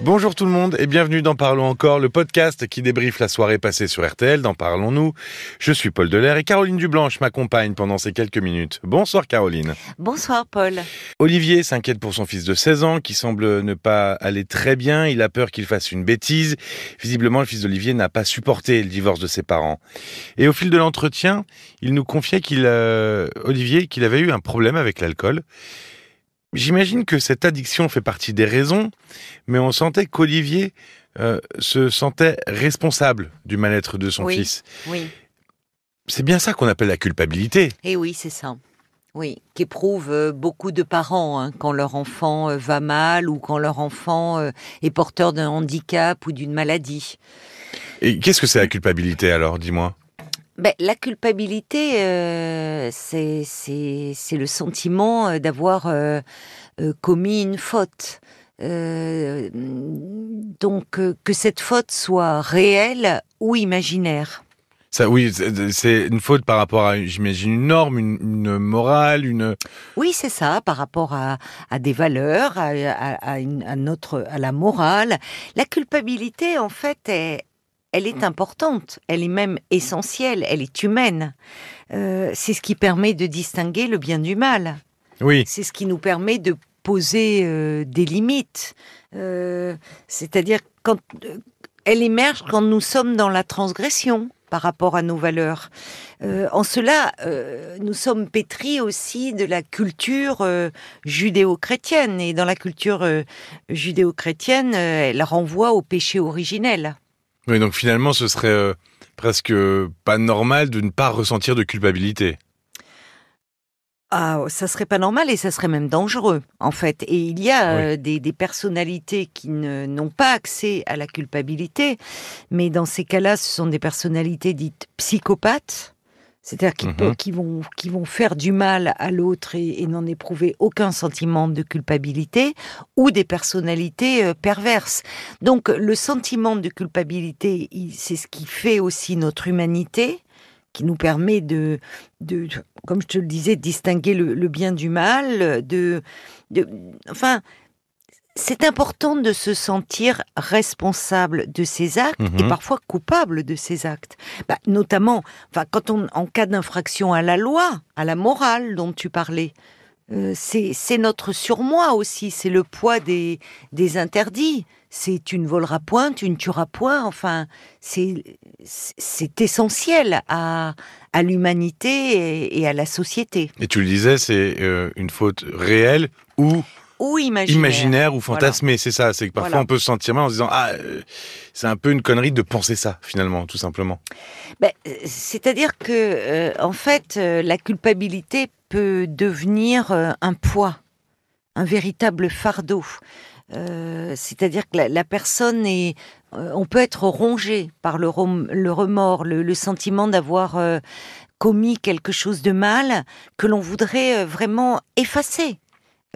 Bonjour tout le monde et bienvenue dans Parlons encore, le podcast qui débriefe la soirée passée sur RTL dans Parlons-nous. Je suis Paul Delair et Caroline Dublanche m'accompagne pendant ces quelques minutes. Bonsoir Caroline. Bonsoir Paul. Olivier s'inquiète pour son fils de 16 ans qui semble ne pas aller très bien. Il a peur qu'il fasse une bêtise. Visiblement, le fils d'Olivier n'a pas supporté le divorce de ses parents. Et au fil de l'entretien, il nous confiait qu'il, euh, Olivier, qu'il avait eu un problème avec l'alcool. J'imagine que cette addiction fait partie des raisons, mais on sentait qu'Olivier euh, se sentait responsable du mal-être de son Oui. fils. Oui. C'est bien ça qu'on appelle la culpabilité. Et oui, c'est ça. Oui, qu'éprouvent euh, beaucoup de parents hein, quand leur enfant euh, va mal ou quand leur enfant est porteur d'un handicap ou d'une maladie. Et qu'est-ce que c'est la culpabilité alors, dis-moi? Ben, la culpabilité, euh, c'est le sentiment euh, d'avoir euh, commis une faute. Euh, donc que cette faute soit réelle ou imaginaire. ça, Oui, c'est- une faute par rapport à, j'imagine, une norme, une, une morale, une... Oui, c'est ça, par rapport à, à des valeurs, à, à- à une- à notre, à la morale. La culpabilité, en fait, est- elle est importante, elle est même essentielle, elle est humaine. Euh, c'est ce qui permet de distinguer le bien du mal. Oui, C'est ce qui nous permet de poser euh, des limites. Euh, C'est-à-dire quand elle émerge quand nous sommes dans la transgression par rapport à nos valeurs. Euh, en cela, euh, nous sommes pétris aussi de la culture euh, judéo-chrétienne. Et dans la culture judéo-chrétienne, elle renvoie au péché originel. Oui donc finalement, ce serait euh, presque pas normal de ne pas ressentir de culpabilité. Ah, ça serait pas normal et ça serait même dangereux, en fait. Et il y a Oui. euh, des, des personnalités qui ne- n'ont pas accès à la culpabilité, mais dans ces cas-là, ce sont des personnalités dites psychopathes, c'est-à-dire qui, Mhm. qui vont, qui vont faire du mal à l'autre et, et n'en éprouver aucun sentiment de culpabilité, ou des personnalités euh, perverses. Donc, le sentiment de culpabilité, il- c'est ce qui fait aussi notre humanité qui nous permet de, de, comme je te le disais, de distinguer le, le bien du mal, de, de, enfin, c'est important de se sentir responsable de ses actes Mhm. et parfois coupable de ses actes. Bah, notamment, enfin, quand on, en cas d'infraction à la loi, à la morale dont tu parlais, euh, c'est notre surmoi aussi, c'est le poids des, des interdits. C'est tu ne voleras point, tu ne tueras point. Enfin, c'est c'est essentiel à, à l'humanité et, et à la société. Et tu le disais, c'est euh, une faute réelle ou Ou imaginaire. imaginaire ou Voilà. fantasmée, c'est ça. C'est que parfois Voilà. on peut se sentir mal en se disant ah euh, c'est un peu une connerie de penser ça finalement, tout simplement. Ben, euh, C'est-à-dire que, euh, en fait, euh, la culpabilité peut devenir un poids, un véritable fardeau. C'est-à-dire que la, la personne est, on peut être rongé par le, remords, le, le sentiment d'avoir euh, commis quelque chose de mal que l'on voudrait euh, vraiment effacer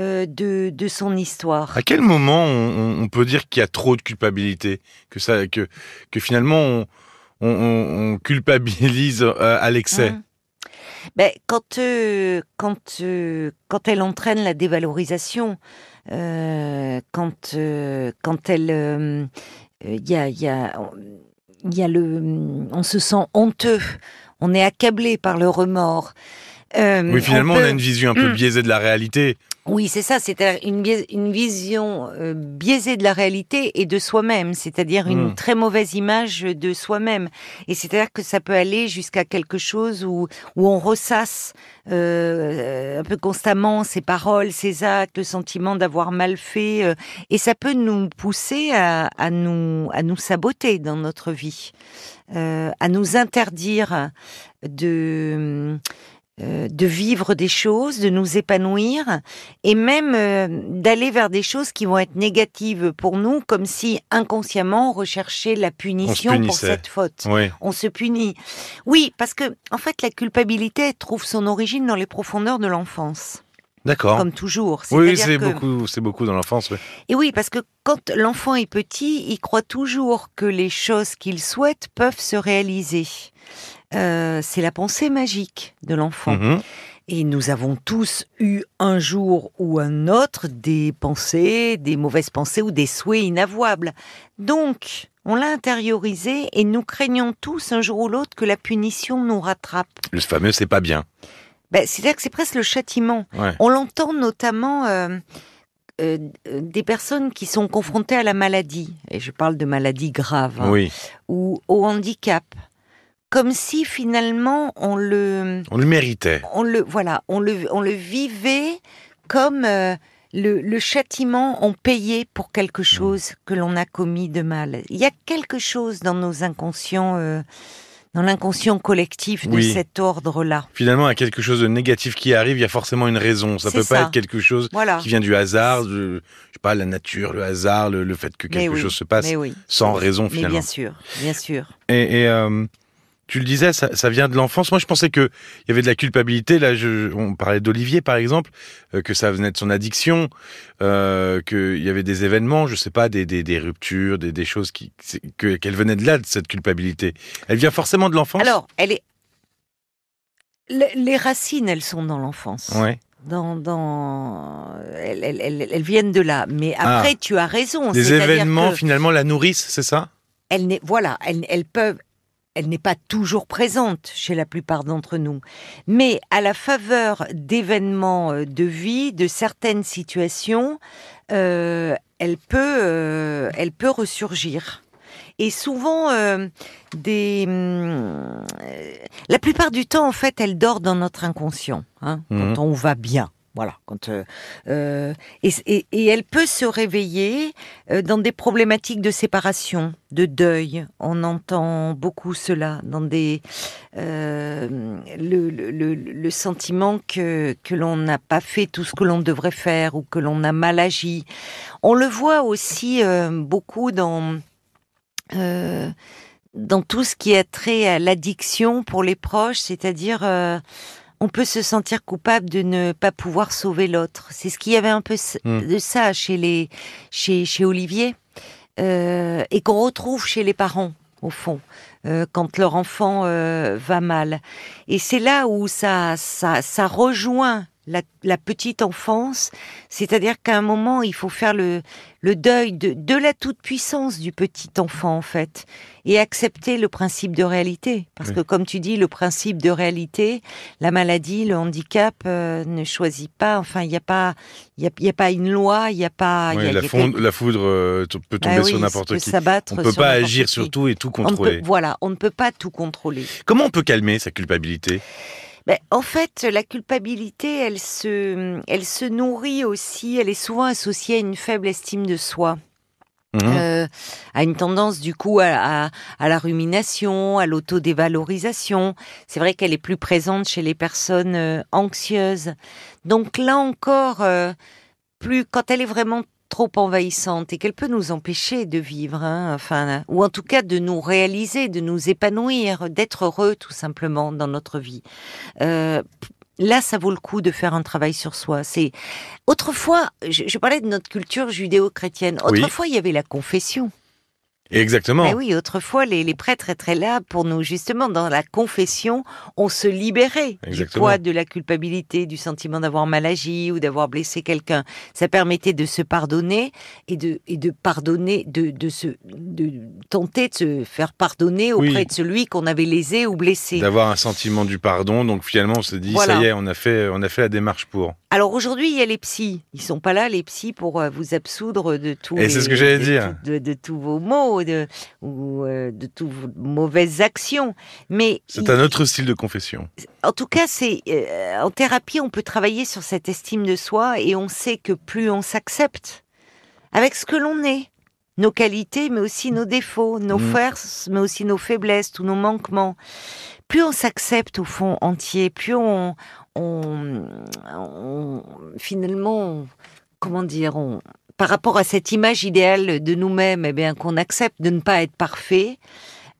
euh, de, de son histoire. À quel moment on, peut dire qu'il y a trop de culpabilité, que ça, que que finalement on, on- on- on culpabilise euh, à l'excès? Mmh. Ben, quand, euh, quand, euh, quand elle entraîne la dévalorisation, quand, quand elle. Il y, a, y, a, il y a le. On se sent honteux, on est accablé par le remords. Euh, Oui, finalement, on, peut- a une vision un peu Mm. biaisée de la réalité. Oui, c'est ça, c'est une, une vision euh, biaisée de la réalité et de soi-même, c'est-à-dire une Mm. très mauvaise image de soi-même. Et c'est-à-dire que ça peut aller jusqu'à quelque chose où, où on ressasse euh, un peu constamment ses paroles, ses actes, le sentiment d'avoir mal fait, euh, et ça peut nous pousser à, à nous, à nous saboter dans notre vie, euh, à nous interdire de euh, de vivre des choses, de nous épanouir et même euh, d'aller vers des choses qui vont être négatives pour nous, comme si inconsciemment on recherchait la punition pour cette faute. Oui. On se punit. Oui, parce que en fait la culpabilité elle trouve son origine dans les profondeurs de l'enfance, D'accord. comme toujours. Oui, c'est que- beaucoup, c'est beaucoup dans l'enfance. ouais. Et oui, parce que quand l'enfant est petit, il croit toujours que les choses qu'il souhaite peuvent se réaliser. Euh, c'est la pensée magique de l'enfant. Mhm. Et nous avons tous eu un jour ou un autre des pensées, des mauvaises pensées ou des souhaits inavouables. Donc, on l'a intériorisé et nous craignons tous un jour ou l'autre que la punition nous rattrape. Le fameux c'est pas bien. Ben, C'est-à-dire que c'est presque le châtiment. Ouais. On l'entend notamment euh, euh, des personnes qui sont confrontées à la maladie, et je parle de maladies graves, hein, Oui, ou au handicap, comme si finalement on le, on le méritait. on le, voilà, on le, on le vivait comme euh, le, le châtiment on payait pour quelque chose que l'on a commis de mal. Il y a quelque chose dans nos inconscients, dans l'inconscient collectif de Oui. cet ordre-là. Finalement, à quelque chose de négatif qui arrive, il y a forcément une raison. Ça C'est peut pas être quelque chose Voilà. qui vient du hasard, de, je sais pas, la nature, le hasard, le, le fait que Mais quelque oui, chose se passe mais oui. sans raison Mais finalement. bien sûr, bien sûr. Et, et, euh, tu le disais, ça, ça vient de l'enfance. Moi, je pensais que il y avait de la culpabilité. Là, je, on parlait d'Olivier, par exemple, euh, que ça venait de son addiction, euh, qu'il y avait des événements, je sais pas, des, des, des ruptures, des, des choses qui, qu'elle venait de là, de cette culpabilité. Elle vient forcément de l'enfance. Alors, elle est. Le- Les racines, elles sont dans l'enfance. ouais. Dans, dans... Elles, elles- elles- elles viennent de là. Mais Ah. après, tu as raison. Des c'est-à-dire événements finalement la nourrissent, c'est ça? N'est- voilà, elles, elles peuvent. Elle n'est pas toujours présente chez la plupart d'entre nous, mais à la faveur d'événements euh, de vie, de certaines situations, euh, elle peut, euh, elle peut ressurgir. Et souvent, euh, des, hum, la plupart du temps, en fait, elle dort dans notre inconscient, hein, Mhm. quand on va bien. Voilà, euh, euh, et, elle peut se réveiller euh, dans des problématiques de séparation, de deuil. On entend beaucoup cela dans des le, sentiment que que l'on n'a pas fait tout ce que l'on devrait faire ou que l'on a mal agi. On le voit aussi beaucoup dans dans tout ce qui a trait à l'addiction pour les proches, c'est-à-dire on peut se sentir coupable de ne pas pouvoir sauver l'autre. C'est ce qu'il y avait un peu s- Mm. de ça chez les chez chez Olivier euh, et qu'on retrouve chez les parents au fond euh, quand leur enfant euh, va mal. Et c'est là où ça ça ça rejoint la, la petite enfance, c'est-à-dire qu'à un moment il faut faire le le deuil de, de la toute-puissance du petit enfant, en fait, et accepter le principe de réalité. Parce Oui. que, comme tu dis, le principe de réalité, la maladie, le handicap euh, ne choisit pas, enfin, il n'y a pas, y a, y a pas une loi, il n'y a pas... y a- la, y a foudre euh, peut tomber Ah oui, sur n'importe peut qui. On peut sur pas agir qui. sur tout et tout On ne peut- contrôler. voilà, on ne peut pas tout contrôler. Comment on peut calmer sa culpabilité? Ben, en fait, la culpabilité, elle se, elle se nourrit aussi, elle est souvent associée à une faible estime de soi. Mhm. euh, à une tendance du coup à, à, à la rumination, à l'autodévalorisation. C'est vrai qu'elle est plus présente chez les personnes euh, anxieuses. Donc là encore, euh, plus quand elle est vraiment trop envahissante et qu'elle peut nous empêcher de vivre, hein, enfin, ou en tout cas de nous réaliser, de nous épanouir, d'être heureux tout simplement dans notre vie. Euh, Là, ça vaut le coup de faire un travail sur soi. C'est autrefois, je, je parlais de notre culture judéo-chrétienne. Oui. Autrefois, il y avait la confession. Exactement. Eh oui, autrefois, les, les prêtres étaient là pour nous, justement, dans la confession, on se libérait du Exactement. poids de la culpabilité, du sentiment d'avoir mal agi ou d'avoir blessé quelqu'un. Ça permettait de se pardonner et de, et de pardonner, de, de, se, de tenter de se faire pardonner auprès Oui. de celui qu'on avait lésé ou blessé. D'avoir un sentiment du pardon. Donc finalement, on se dit, Voilà. ça y est, on a fait, on a fait la démarche pour. Alors aujourd'hui, il y a les psys. Ils sont pas là, les psys, pour euh, vous absoudre de tout. Et c'est ce que j'allais dire. De, de tous vos maux, de, ou euh, de toutes vos mauvaises actions. Mais C'est il- un autre style de confession. en tout cas, c'est euh, en thérapie, on peut travailler sur cette estime de soi et on sait que plus on s'accepte avec ce que l'on est, nos qualités, mais aussi nos défauts, nos Mm. forces, mais aussi nos faiblesses, tous nos manquements. Plus on s'accepte au fond entier, plus on, on, on- finalement, on- comment dire, on, par rapport à cette image idéale de nous-mêmes, eh bien qu'on accepte de ne pas être parfait,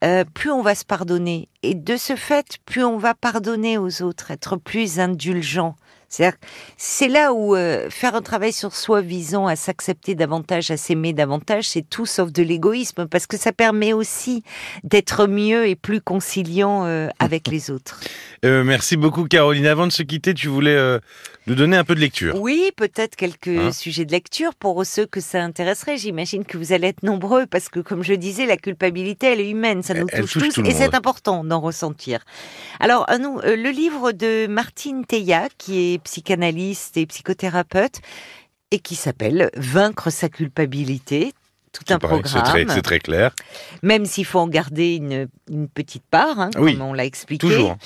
euh, plus on va se pardonner. Et de ce fait, plus on va pardonner aux autres, être plus indulgent, C'est là où euh, faire un travail sur soi visant à s'accepter davantage, à s'aimer davantage, c'est tout sauf de l'égoïsme, parce que ça permet aussi d'être mieux et plus conciliant euh, avec les autres. Euh, merci beaucoup Caroline. Avant de se quitter, tu voulais nous donner un peu de lecture. Oui, peut-être quelques hein sujets de lecture pour ceux que ça intéresserait. J'imagine que vous allez être nombreux, parce que comme je disais, la culpabilité, elle est humaine, ça nous touche, tous, et c'est important d'en ressentir. Alors, le livre de Martine Teillat, qui est psychanalyste et psychothérapeute, et qui s'appelle Vaincre sa culpabilité. Tout un programme. C'est très, clair. Même s'il faut en garder une, petite part, hein, comme on l'a expliqué. Toujours.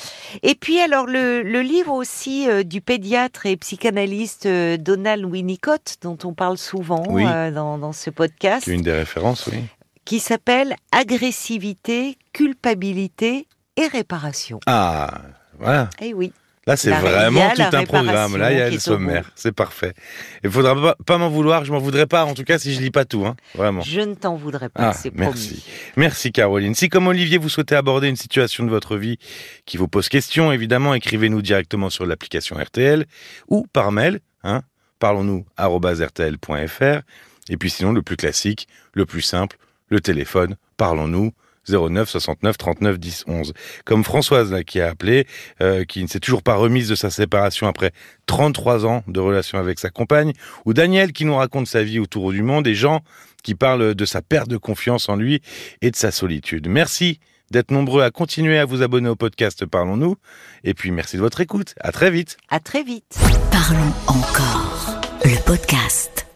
Et puis alors le, livre aussi euh, du pédiatre et psychanalyste euh, Donald Winnicott, dont on parle souvent euh, dans, dans, ce podcast. Une des références, oui. Qui s'appelle Agressivité, culpabilité et réparation. Ah, voilà. Eh oui. Là, c'est vraiment tout un programme. Là, il y a le sommaire. C'est parfait. Il faudra pas, m'en vouloir. Je m'en voudrais pas, en tout cas, si je lis pas tout. Hein. Vraiment. Je ne t'en voudrais pas. Ah, merci. Merci, Caroline. Si, comme Olivier, vous souhaitez aborder une situation de votre vie qui vous pose question, évidemment, écrivez-nous directement sur l'application RTL ou par mail. Hein, Parlons-nous rtl.fr. Et puis sinon, le plus classique, le plus simple, le téléphone. Parlons-nous 09 69 39 10 11. Comme Françoise là qui a appelé, euh, qui ne s'est toujours pas remise de sa séparation après 33 ans de relation avec sa compagne, ou Daniel qui nous raconte sa vie autour du monde, et Jean qui parle de sa perte de confiance en lui et de sa solitude. Merci d'être nombreux à continuer à vous abonner au podcast Parlons-nous, et puis merci de votre écoute. À très vite. À très vite. Parlons encore. Le podcast.